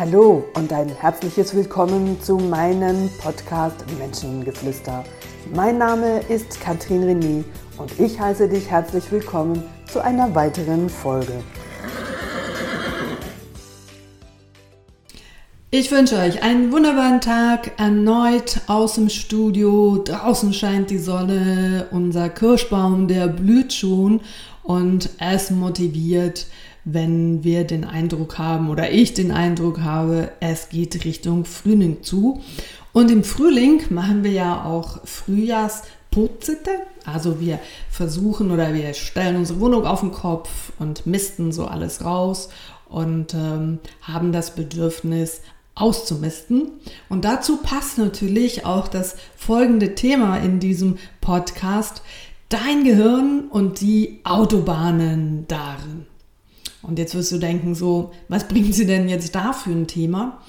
Hallo und ein herzliches Willkommen zu meinem Podcast Menschengeflüster. Mein Name ist Katrin René und ich heiße dich herzlich willkommen zu einer weiteren Folge. Ich wünsche euch einen wunderbaren Tag erneut aus dem Studio. Draußen scheint die Sonne, unser Kirschbaum, der blüht schon und es motiviert, wenn wir den Eindruck haben oder ich den Eindruck habe, es geht Richtung Frühling zu. Und im Frühling machen wir ja auch Frühjahrsputzete. Also wir versuchen oder wir stellen unsere Wohnung auf den Kopf und misten so alles raus und ähm, haben das Bedürfnis auszumisten. Und dazu passt natürlich auch das folgende Thema in diesem Podcast, dein Gehirn und die Autobahnen darin. Und jetzt wirst du denken, so, was bringen sie denn jetzt da für ein Thema?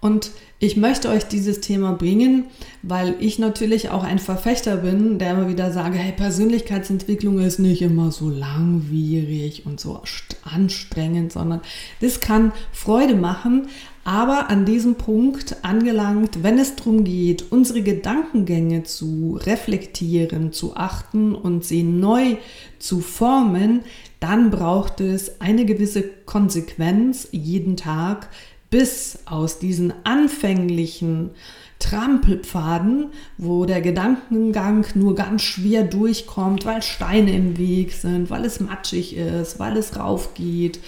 Und ich möchte euch dieses Thema bringen, weil ich natürlich auch ein Verfechter bin, der immer wieder sage, hey, Persönlichkeitsentwicklung ist nicht immer so langwierig und so anstrengend, sondern das kann Freude machen. Aber an diesem Punkt angelangt, wenn es darum geht, unsere Gedankengänge zu reflektieren, zu achten und sie neu zu formen, dann braucht es eine gewisse Konsequenz jeden Tag, bis aus diesen anfänglichen Trampelpfaden, wo der Gedankengang nur ganz schwer durchkommt, weil Steine im Weg sind, weil es matschig ist, weil es rauf geht,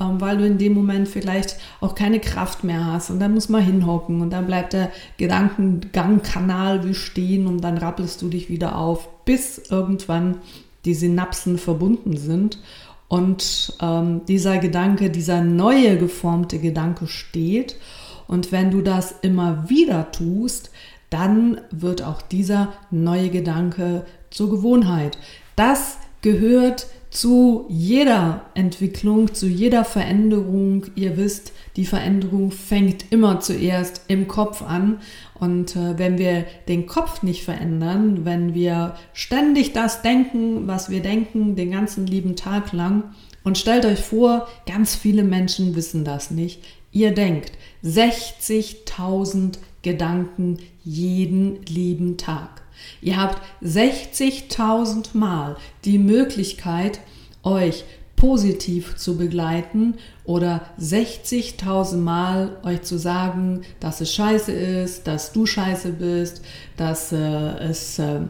ähm, weil du in dem Moment vielleicht auch keine Kraft mehr hast und dann muss man hinhocken und dann bleibt der Gedankengangkanal wie stehen und dann rappelst du dich wieder auf, bis irgendwann die Synapsen verbunden sind und ähm, dieser Gedanke, dieser neue geformte Gedanke steht. Und wenn du das immer wieder tust, dann wird auch dieser neue Gedanke zur Gewohnheit. Das gehört zu jeder Entwicklung, zu jeder Veränderung. Ihr wisst, die Veränderung fängt immer zuerst im Kopf an. Und äh, wenn wir den Kopf nicht verändern, wenn wir ständig das denken, was wir denken, den ganzen lieben Tag lang, und stellt euch vor, ganz viele Menschen wissen das nicht. Ihr denkt 60.000 Gedanken jeden lieben Tag. Ihr habt 60.000 Mal die Möglichkeit, euch positiv zu begleiten oder 60.000 Mal euch zu sagen, dass es scheiße ist, dass du scheiße bist, dass äh, es äh,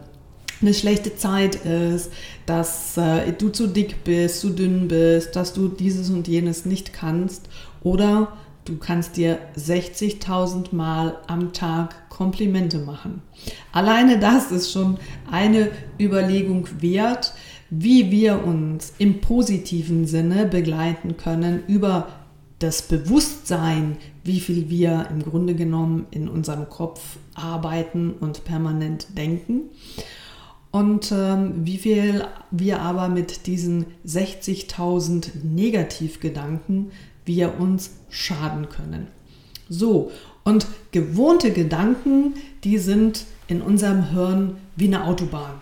eine schlechte Zeit ist, dass äh, du zu dick bist, zu dünn bist, dass du dieses und jenes nicht kannst oder du kannst dir 60.000 Mal am Tag Komplimente machen. Alleine das ist schon eine Überlegung wert, wie wir uns im positiven Sinne begleiten können über das Bewusstsein, wie viel wir im Grunde genommen in unserem Kopf arbeiten und permanent denken und ähm, wie viel wir aber mit diesen 60.000 Negativgedanken wir uns schaden können. So, und gewohnte Gedanken, die sind in unserem Hirn wie eine Autobahn.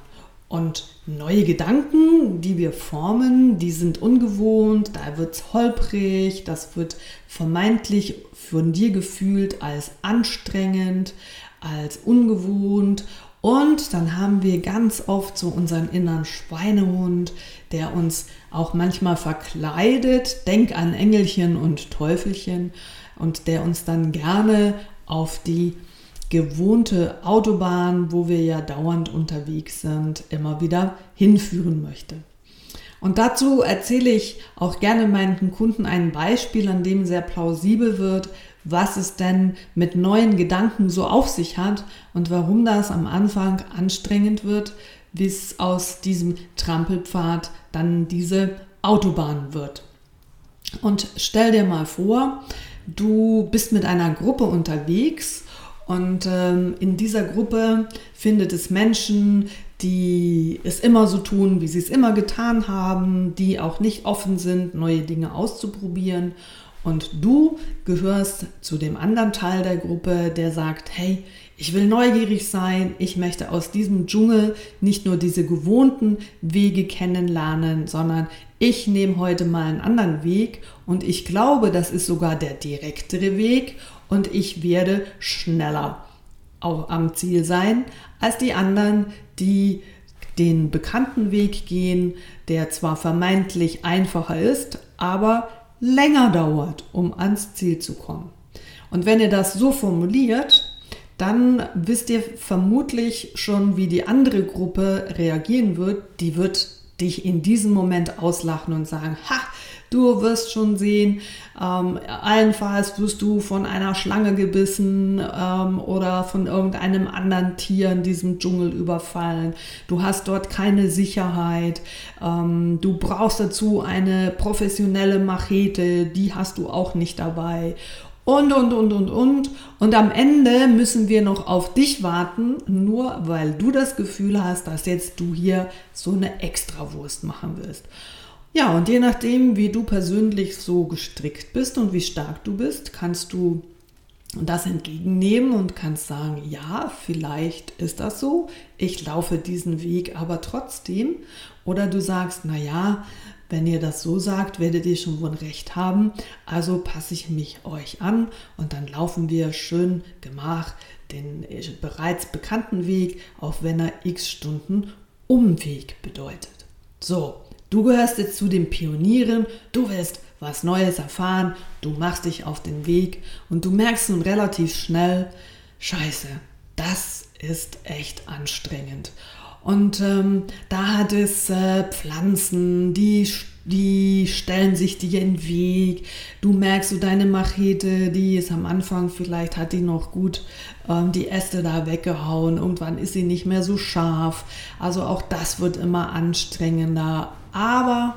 Und neue Gedanken, die wir formen, die sind ungewohnt, da wird es holprig, das wird vermeintlich von dir gefühlt als anstrengend, als ungewohnt und dann haben wir ganz oft so unseren inneren Schweinehund, der uns auch manchmal verkleidet. Denk an Engelchen und Teufelchen und der uns dann gerne auf die gewohnte Autobahn, wo wir ja dauernd unterwegs sind, immer wieder hinführen möchte. Und dazu erzähle ich auch gerne meinen Kunden ein Beispiel, an dem sehr plausibel wird, was es denn mit neuen Gedanken so auf sich hat und warum das am Anfang anstrengend wird, bis aus diesem Trampelpfad dann diese Autobahn wird. Und stell dir mal vor, du bist mit einer Gruppe unterwegs und ähm, in dieser Gruppe findet es Menschen, die es immer so tun, wie sie es immer getan haben, die auch nicht offen sind, neue Dinge auszuprobieren. Und du gehörst zu dem anderen Teil der Gruppe, der sagt, hey, Ich will neugierig sein. Ich möchte aus diesem Dschungel nicht nur diese gewohnten Wege kennenlernen, sondern ich nehme heute mal einen anderen Weg und ich glaube, das ist sogar der direktere Weg und ich werde schneller auch am Ziel sein als die anderen, die den bekannten Weg gehen, der zwar vermeintlich einfacher ist, aber länger dauert, um ans Ziel zu kommen. Und wenn ihr das so formuliert, dann wisst ihr vermutlich schon, wie die andere Gruppe reagieren wird. Die wird dich in diesem Moment auslachen und sagen, ha, du wirst schon sehen, ähm, allenfalls wirst du von einer Schlange gebissen ähm, oder von irgendeinem anderen Tier in diesem Dschungel überfallen. Du hast dort keine Sicherheit. Ähm, du brauchst dazu eine professionelle Machete, die hast du auch nicht dabei und, und, und, und, und. Und am Ende müssen wir noch auf dich warten, nur weil du das Gefühl hast, dass jetzt du hier so eine Extrawurst machen willst. Ja, und je nachdem, wie du persönlich so gestrickt bist und wie stark du bist, kannst du das entgegennehmen und kannst sagen, ja, vielleicht ist das so, ich laufe diesen Weg aber trotzdem. Oder du sagst, naja, wenn ihr das so sagt, werdet ihr schon wohl recht haben. Also passe ich mich euch an und dann laufen wir schön gemach den äh, bereits bekannten Weg, auch wenn er x Stunden Umweg bedeutet. So, du gehörst jetzt zu den Pionieren, du willst was Neues erfahren, du machst dich auf den Weg und du merkst nun relativ schnell, scheiße, das ist echt anstrengend. Und ähm, da hat es äh, Pflanzen, die, die stellen sich dir in den Weg. Du merkst so deine Machete, die ist am Anfang, vielleicht hat die noch gut ähm, die Äste da weggehauen. Irgendwann ist sie nicht mehr so scharf. Also auch das wird immer anstrengender. Aber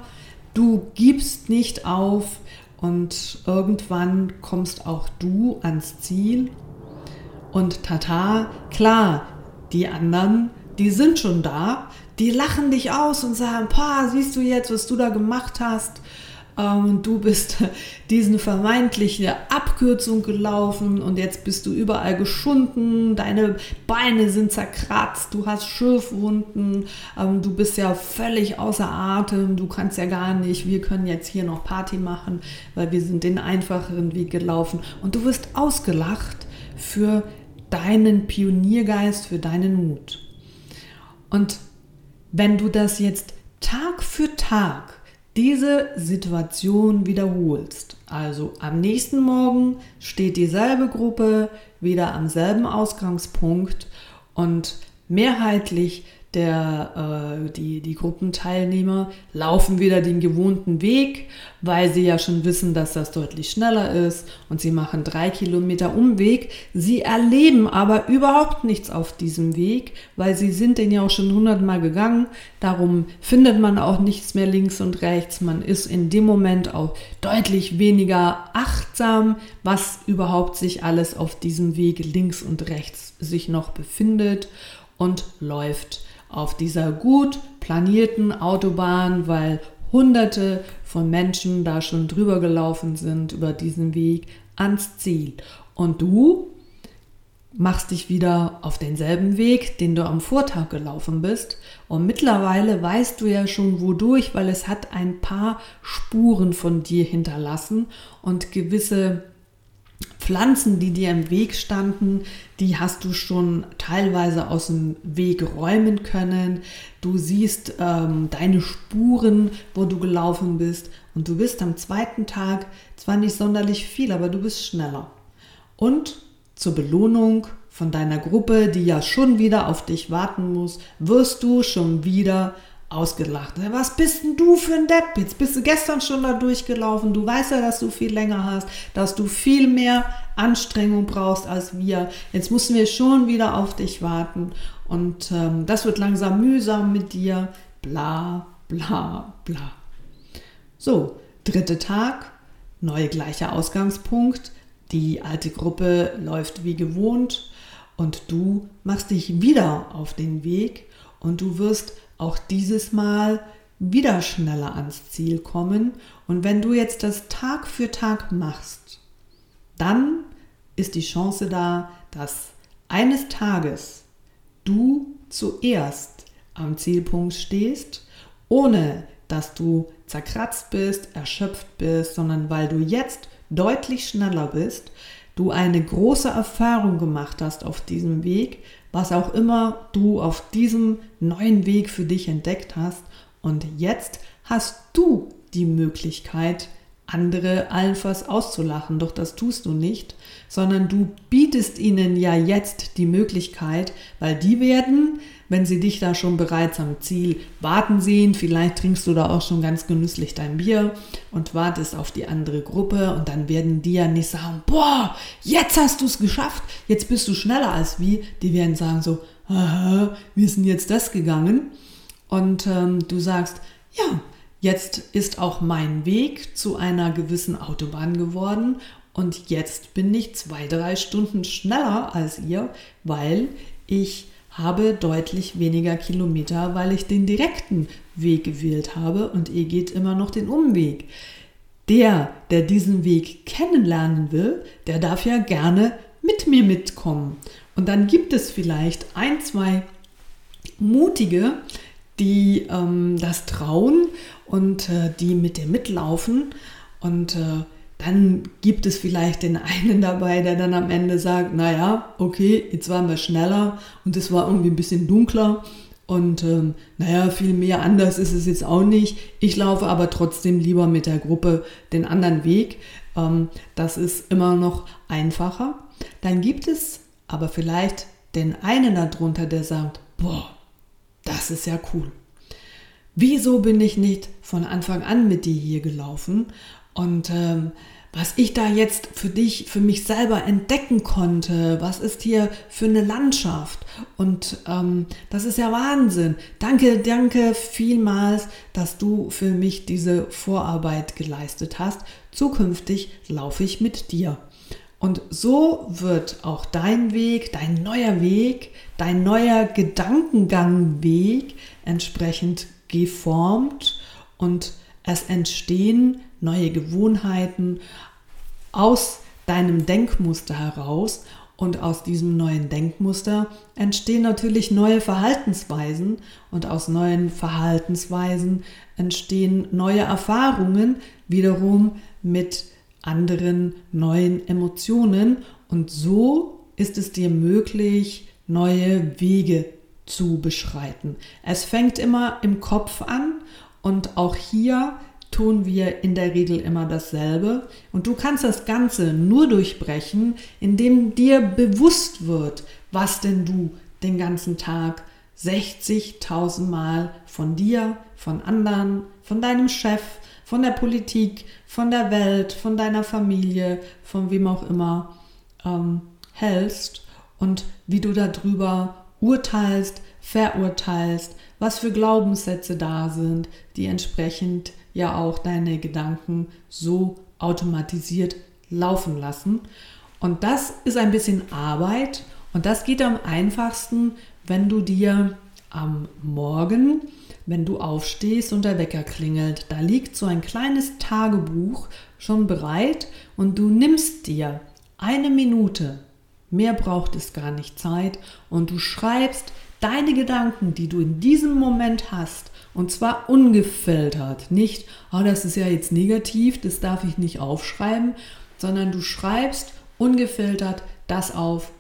du gibst nicht auf und irgendwann kommst auch du ans Ziel. Und tata, klar, die anderen die sind schon da, die lachen dich aus und sagen, pa, siehst du jetzt, was du da gemacht hast? Ähm, du bist diesen vermeintliche Abkürzung gelaufen und jetzt bist du überall geschunden, deine Beine sind zerkratzt, du hast Schürfwunden, ähm, du bist ja völlig außer Atem, du kannst ja gar nicht, wir können jetzt hier noch Party machen, weil wir sind den einfacheren Weg gelaufen. Und du wirst ausgelacht für deinen Pioniergeist, für deinen Mut. Und wenn du das jetzt Tag für Tag diese Situation wiederholst, also am nächsten Morgen steht dieselbe Gruppe wieder am selben Ausgangspunkt und mehrheitlich der, äh, die, die Gruppenteilnehmer laufen wieder den gewohnten Weg, weil sie ja schon wissen, dass das deutlich schneller ist und sie machen drei Kilometer Umweg. Sie erleben aber überhaupt nichts auf diesem Weg, weil sie sind den ja auch schon hundertmal gegangen. Darum findet man auch nichts mehr links und rechts. Man ist in dem Moment auch deutlich weniger achtsam, was überhaupt sich alles auf diesem Weg links und rechts sich noch befindet und läuft auf dieser gut planierten Autobahn, weil hunderte von Menschen da schon drüber gelaufen sind über diesen Weg ans Ziel. Und du machst dich wieder auf denselben Weg, den du am Vortag gelaufen bist. Und mittlerweile weißt du ja schon wodurch, weil es hat ein paar Spuren von dir hinterlassen und gewisse Pflanzen, die dir im Weg standen, die hast du schon teilweise aus dem Weg räumen können. Du siehst ähm, deine Spuren, wo du gelaufen bist. Und du bist am zweiten Tag zwar nicht sonderlich viel, aber du bist schneller. Und zur Belohnung von deiner Gruppe, die ja schon wieder auf dich warten muss, wirst du schon wieder ausgelacht. Was bist denn du für ein Depp? Jetzt bist du gestern schon da durchgelaufen. Du weißt ja, dass du viel länger hast, dass du viel mehr Anstrengung brauchst als wir. Jetzt müssen wir schon wieder auf dich warten. Und ähm, das wird langsam mühsam mit dir. Bla, bla, bla. So, dritter Tag, neue gleicher Ausgangspunkt. Die alte Gruppe läuft wie gewohnt und du machst dich wieder auf den Weg und du wirst auch dieses Mal wieder schneller ans Ziel kommen. Und wenn du jetzt das Tag für Tag machst, dann ist die Chance da, dass eines Tages du zuerst am Zielpunkt stehst, ohne dass du zerkratzt bist, erschöpft bist, sondern weil du jetzt deutlich schneller bist, du eine große Erfahrung gemacht hast auf diesem Weg, was auch immer du auf diesem neuen Weg für dich entdeckt hast. Und jetzt hast du die Möglichkeit, andere allenfalls auszulachen. Doch das tust du nicht, sondern du bietest ihnen ja jetzt die Möglichkeit, weil die werden, wenn sie dich da schon bereits am Ziel warten sehen, vielleicht trinkst du da auch schon ganz genüsslich dein Bier und wartest auf die andere Gruppe und dann werden die ja nicht sagen, boah, jetzt hast du es geschafft, jetzt bist du schneller als wir. Die werden sagen so, aha, wir sind jetzt das gegangen. Und ähm, du sagst, ja, Jetzt ist auch mein Weg zu einer gewissen Autobahn geworden und jetzt bin ich zwei, drei Stunden schneller als ihr, weil ich habe deutlich weniger Kilometer, weil ich den direkten Weg gewählt habe und ihr geht immer noch den Umweg. Der, der diesen Weg kennenlernen will, der darf ja gerne mit mir mitkommen. Und dann gibt es vielleicht ein, zwei mutige, die ähm, das trauen und äh, die mit dir mitlaufen. Und äh, dann gibt es vielleicht den einen dabei, der dann am Ende sagt, naja, okay, jetzt waren wir schneller und es war irgendwie ein bisschen dunkler. Und ähm, naja, viel mehr anders ist es jetzt auch nicht. Ich laufe aber trotzdem lieber mit der Gruppe den anderen Weg. Ähm, das ist immer noch einfacher. Dann gibt es aber vielleicht den einen darunter, der sagt, boah, das ist ja cool. Wieso bin ich nicht von Anfang an mit dir hier gelaufen? Und ähm, was ich da jetzt für dich, für mich selber entdecken konnte, was ist hier für eine Landschaft? Und ähm, das ist ja Wahnsinn. Danke, danke vielmals, dass du für mich diese Vorarbeit geleistet hast. Zukünftig laufe ich mit dir. Und so wird auch dein Weg, dein neuer Weg, dein neuer Gedankengangweg entsprechend geformt und es entstehen neue Gewohnheiten aus deinem Denkmuster heraus. Und aus diesem neuen Denkmuster entstehen natürlich neue Verhaltensweisen. Und aus neuen Verhaltensweisen entstehen neue Erfahrungen wiederum mit anderen neuen Emotionen. Und so ist es dir möglich, neue Wege zu beschreiten. Es fängt immer im Kopf an. Und auch hier tun wir in der Regel immer dasselbe. Und du kannst das Ganze nur durchbrechen, indem dir bewusst wird, was denn du den ganzen Tag 60.000 Mal von dir, von anderen, von deinem Chef, von der Politik, von der Welt, von deiner Familie, von wem auch immer ähm, hältst und wie du darüber urteilst, verurteilst, was für Glaubenssätze da sind, die entsprechend ja auch deine Gedanken so automatisiert laufen lassen. Und das ist ein bisschen Arbeit und das geht am einfachsten, wenn du dir am Morgen, wenn du aufstehst und der Wecker klingelt, da liegt so ein kleines Tagebuch schon bereit und du nimmst dir eine Minute Mehr braucht es gar nicht Zeit und du schreibst deine Gedanken, die du in diesem Moment hast, und zwar ungefiltert. Nicht, oh, das ist ja jetzt negativ, das darf ich nicht aufschreiben, sondern du schreibst ungefiltert das auf,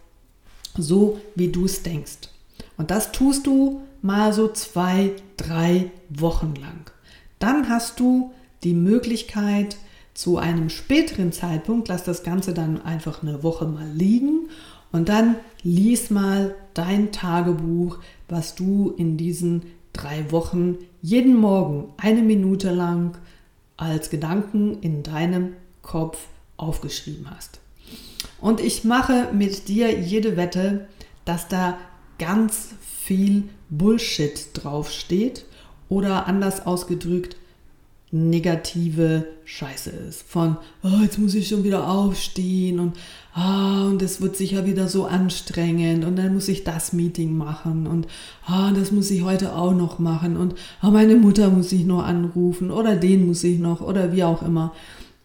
so wie du es denkst. Und das tust du mal so zwei, drei Wochen lang. Dann hast du die Möglichkeit, zu einem späteren Zeitpunkt, lass das Ganze dann einfach eine Woche mal liegen und dann lies mal dein Tagebuch, was du in diesen drei Wochen jeden Morgen eine Minute lang als Gedanken in deinem Kopf aufgeschrieben hast. Und ich mache mit dir jede Wette, dass da ganz viel Bullshit draufsteht oder anders ausgedrückt, negative Scheiße ist. Von, oh, jetzt muss ich schon wieder aufstehen und, ah, und es wird sicher wieder so anstrengend und dann muss ich das Meeting machen und, ah, das muss ich heute auch noch machen und, ah, meine Mutter muss ich noch anrufen oder den muss ich noch oder wie auch immer.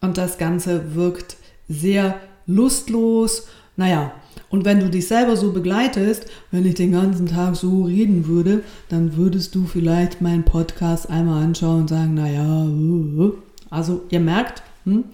Und das Ganze wirkt sehr lustlos, Naja, und wenn du dich selber so begleitest, wenn ich den ganzen Tag so reden würde, dann würdest du vielleicht meinen Podcast einmal anschauen und sagen, naja, äh, äh. also ihr merkt, hm,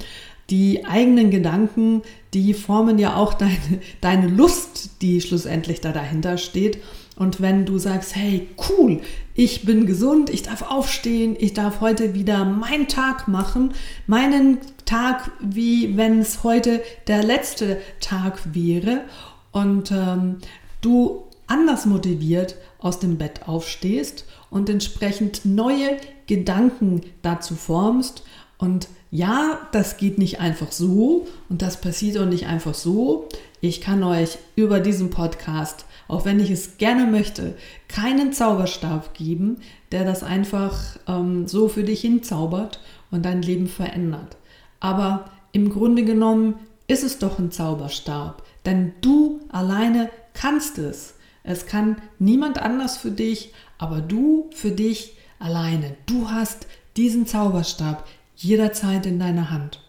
die eigenen Gedanken, die formen ja auch deine, deine Lust, die schlussendlich da dahinter steht. Und wenn du sagst, hey, cool, ich bin gesund, ich darf aufstehen, ich darf heute wieder meinen Tag machen, meinen Tag, wie wenn es heute der letzte Tag wäre und ähm, du anders motiviert aus dem Bett aufstehst und entsprechend neue Gedanken dazu formst und ja, das geht nicht einfach so und das passiert auch nicht einfach so. Ich kann euch über diesen Podcast, auch wenn ich es gerne möchte, keinen Zauberstab geben, der das einfach ähm, so für dich hinzaubert und dein Leben verändert. Aber im Grunde genommen ist es doch ein Zauberstab, denn du alleine kannst es. Es kann niemand anders für dich, aber du für dich alleine. Du hast diesen Zauberstab jederzeit in deiner Hand.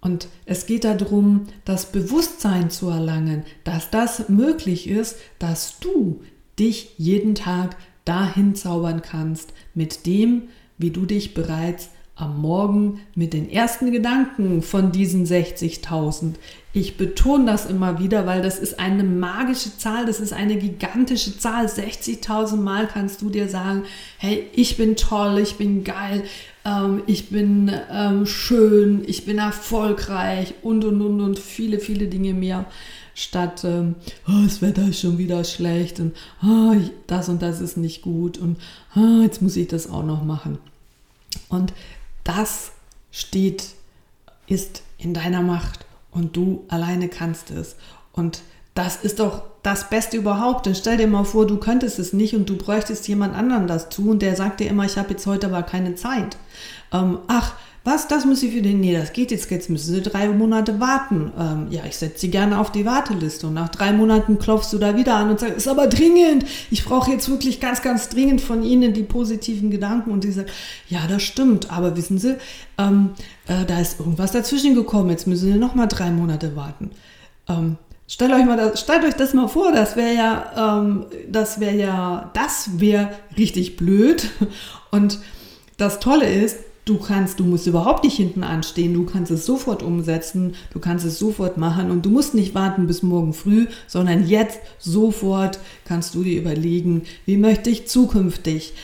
Und es geht darum, das Bewusstsein zu erlangen, dass das möglich ist, dass du dich jeden Tag dahin zaubern kannst mit dem, wie du dich bereits am Morgen mit den ersten Gedanken von diesen 60.000. Ich betone das immer wieder, weil das ist eine magische Zahl, das ist eine gigantische Zahl. 60.000 Mal kannst du dir sagen, hey, ich bin toll, ich bin geil, ähm, ich bin ähm, schön, ich bin erfolgreich und und und und viele, viele Dinge mehr. Statt ähm, oh, das Wetter ist schon wieder schlecht und oh, das und das ist nicht gut und oh, jetzt muss ich das auch noch machen. Und das steht, ist in deiner Macht und du alleine kannst es. Und das ist doch das Beste überhaupt. Dann stell dir mal vor, du könntest es nicht und du bräuchtest jemand anderen das tun, der sagt dir immer, ich habe jetzt heute aber keine Zeit. Ähm, ach, was, das muss ich für den, nee, das geht jetzt, jetzt müssen Sie drei Monate warten. Ähm, ja, ich setze Sie gerne auf die Warteliste und nach drei Monaten klopfst du da wieder an und sagst, ist aber dringend, ich brauche jetzt wirklich ganz, ganz dringend von Ihnen die positiven Gedanken und sie sagt, ja, das stimmt, aber wissen Sie, ähm, äh, da ist irgendwas dazwischen gekommen, jetzt müssen Sie nochmal drei Monate warten. Ähm, Stellt euch mal das, stellt euch das mal vor, das wäre ja, ähm, das wäre ja, das wäre richtig blöd. Und das Tolle ist, du kannst, du musst überhaupt nicht hinten anstehen, du kannst es sofort umsetzen, du kannst es sofort machen. Und du musst nicht warten bis morgen früh, sondern jetzt sofort kannst du dir überlegen, wie möchte ich zukünftig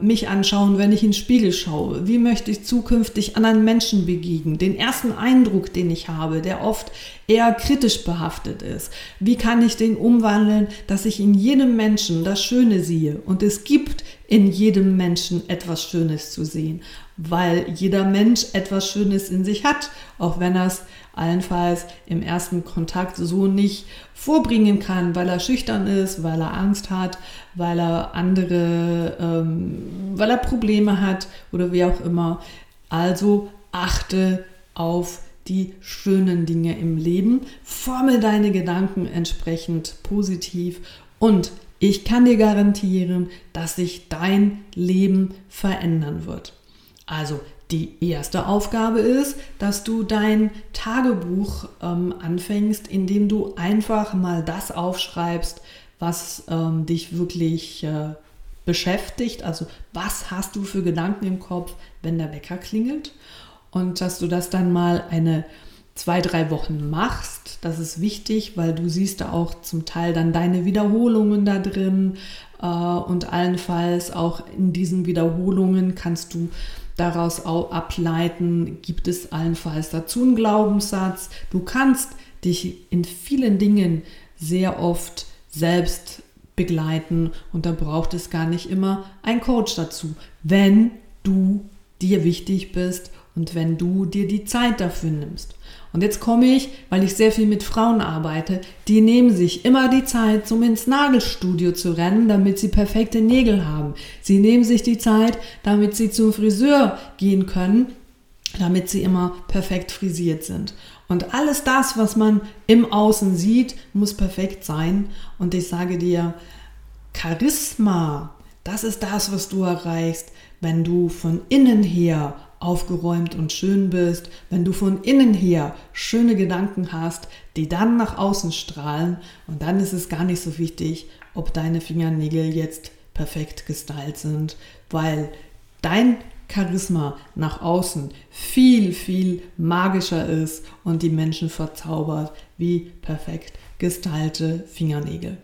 mich anschauen, wenn ich in den Spiegel schaue? Wie möchte ich zukünftig anderen Menschen begegnen? Den ersten Eindruck, den ich habe, der oft eher kritisch behaftet ist. Wie kann ich den umwandeln, dass ich in jedem Menschen das Schöne sehe? Und es gibt in jedem Menschen etwas Schönes zu sehen, weil jeder Mensch etwas Schönes in sich hat, auch wenn er es allenfalls im ersten Kontakt so nicht vorbringen kann, weil er schüchtern ist, weil er Angst hat, weil er andere, ähm, weil er Probleme hat oder wie auch immer. Also achte auf die schönen Dinge im Leben, forme deine Gedanken entsprechend positiv und ich kann dir garantieren, dass sich dein Leben verändern wird. Also die erste Aufgabe ist, dass du dein Tagebuch ähm, anfängst, indem du einfach mal das aufschreibst, was ähm, dich wirklich äh, beschäftigt. Also was hast du für Gedanken im Kopf, wenn der Wecker klingelt? Und dass du das dann mal eine zwei, drei Wochen machst. Das ist wichtig, weil du siehst da auch zum Teil dann deine Wiederholungen da drin. Äh, und allenfalls auch in diesen Wiederholungen kannst du daraus auch ableiten, gibt es allenfalls dazu einen Glaubenssatz. Du kannst dich in vielen Dingen sehr oft selbst begleiten und da braucht es gar nicht immer einen Coach dazu, wenn du dir wichtig bist und wenn du dir die Zeit dafür nimmst. Und jetzt komme ich, weil ich sehr viel mit Frauen arbeite, die nehmen sich immer die Zeit, um ins Nagelstudio zu rennen, damit sie perfekte Nägel haben. Sie nehmen sich die Zeit, damit sie zum Friseur gehen können, damit sie immer perfekt frisiert sind. Und alles das, was man im Außen sieht, muss perfekt sein. Und ich sage dir, Charisma, das ist das, was du erreichst, wenn du von innen her aufgeräumt und schön bist, wenn du von innen her schöne Gedanken hast, die dann nach außen strahlen und dann ist es gar nicht so wichtig, ob deine Fingernägel jetzt perfekt gestylt sind, weil dein Charisma nach außen viel, viel magischer ist und die Menschen verzaubert wie perfekt gestylte Fingernägel.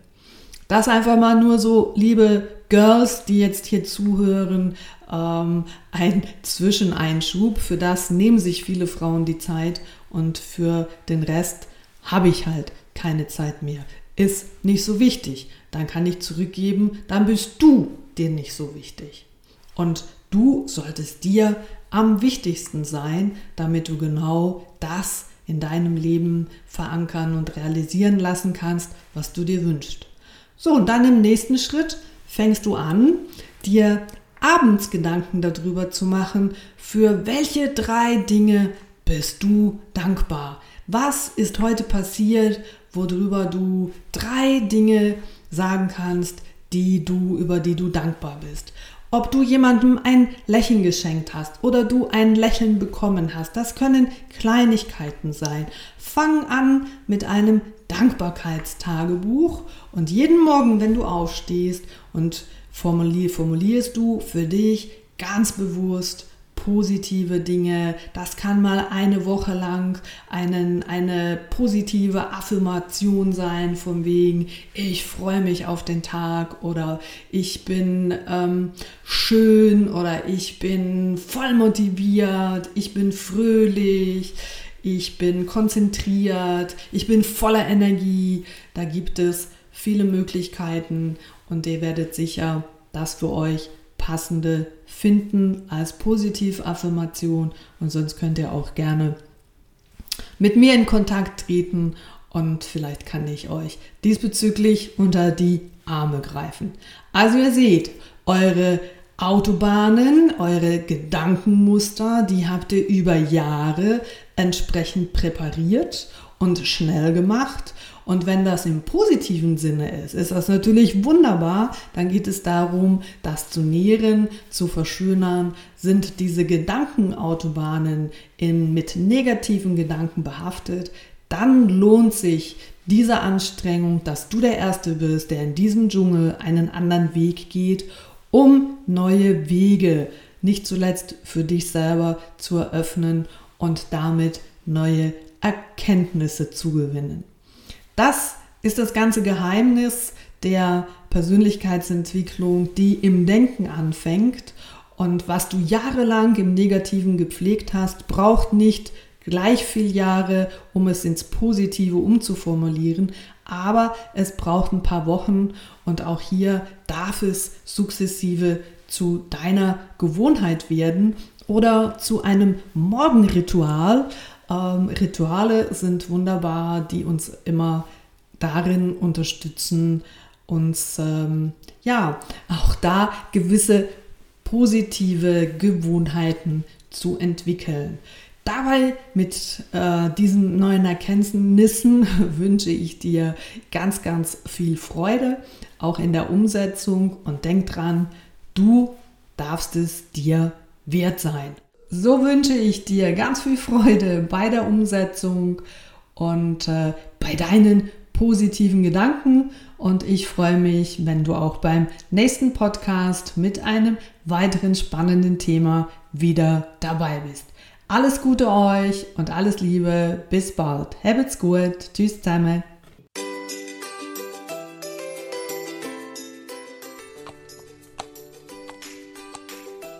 Das einfach mal nur so, liebe Girls, die jetzt hier zuhören, ähm, ein Zwischeneinschub. Für das nehmen sich viele Frauen die Zeit und für den Rest habe ich halt keine Zeit mehr. Ist nicht so wichtig. Dann kann ich zurückgeben, dann bist du dir nicht so wichtig. Und du solltest dir am wichtigsten sein, damit du genau das in deinem Leben verankern und realisieren lassen kannst, was du dir wünschst. So, und dann im nächsten Schritt fängst du an, dir abends Gedanken darüber zu machen, für welche drei Dinge bist du dankbar. Was ist heute passiert, worüber du drei Dinge sagen kannst, die du, über die du dankbar bist. Ob du jemandem ein Lächeln geschenkt hast oder du ein Lächeln bekommen hast, das können Kleinigkeiten sein. Fang an mit einem Dankbarkeitstagebuch und jeden Morgen, wenn du aufstehst und formulier, formulierst du für dich ganz bewusst positive Dinge. Das kann mal eine Woche lang einen, eine positive Affirmation sein, von wegen, ich freue mich auf den Tag oder ich bin ähm, schön oder ich bin voll motiviert, ich bin fröhlich. Ich bin konzentriert, ich bin voller Energie. Da gibt es viele Möglichkeiten und ihr werdet sicher das für euch passende finden als Positivaffirmation und sonst könnt ihr auch gerne mit mir in Kontakt treten und vielleicht kann ich euch diesbezüglich unter die Arme greifen. Also ihr seht, eure Autobahnen, eure Gedankenmuster, die habt ihr über Jahre entsprechend präpariert und schnell gemacht und wenn das im positiven Sinne ist, ist das natürlich wunderbar. Dann geht es darum, das zu nähren, zu verschönern. Sind diese Gedankenautobahnen in, mit negativen Gedanken behaftet, dann lohnt sich diese Anstrengung, dass du der Erste bist, der in diesem Dschungel einen anderen Weg geht, um neue Wege, nicht zuletzt für dich selber, zu eröffnen und damit neue Erkenntnisse zu gewinnen. Das ist das ganze Geheimnis der Persönlichkeitsentwicklung, die im Denken anfängt. Und was du jahrelang im Negativen gepflegt hast, braucht nicht gleich viel Jahre, um es ins Positive umzuformulieren, aber es braucht ein paar Wochen. Und auch hier darf es sukzessive zu deiner Gewohnheit werden oder zu einem Morgenritual, ähm, Rituale sind wunderbar, die uns immer darin unterstützen, uns ähm, ja auch da gewisse positive Gewohnheiten zu entwickeln. Dabei mit äh, diesen neuen Erkenntnissen wünsche ich dir ganz, ganz viel Freude, auch in der Umsetzung und denk dran, du darfst es dir wert sein. So wünsche ich dir ganz viel Freude bei der Umsetzung und äh, bei deinen positiven Gedanken. Und ich freue mich, wenn du auch beim nächsten Podcast mit einem weiteren spannenden Thema wieder dabei bist. Alles Gute euch und alles Liebe. Bis bald. Habt's gut. Tschüss zusammen.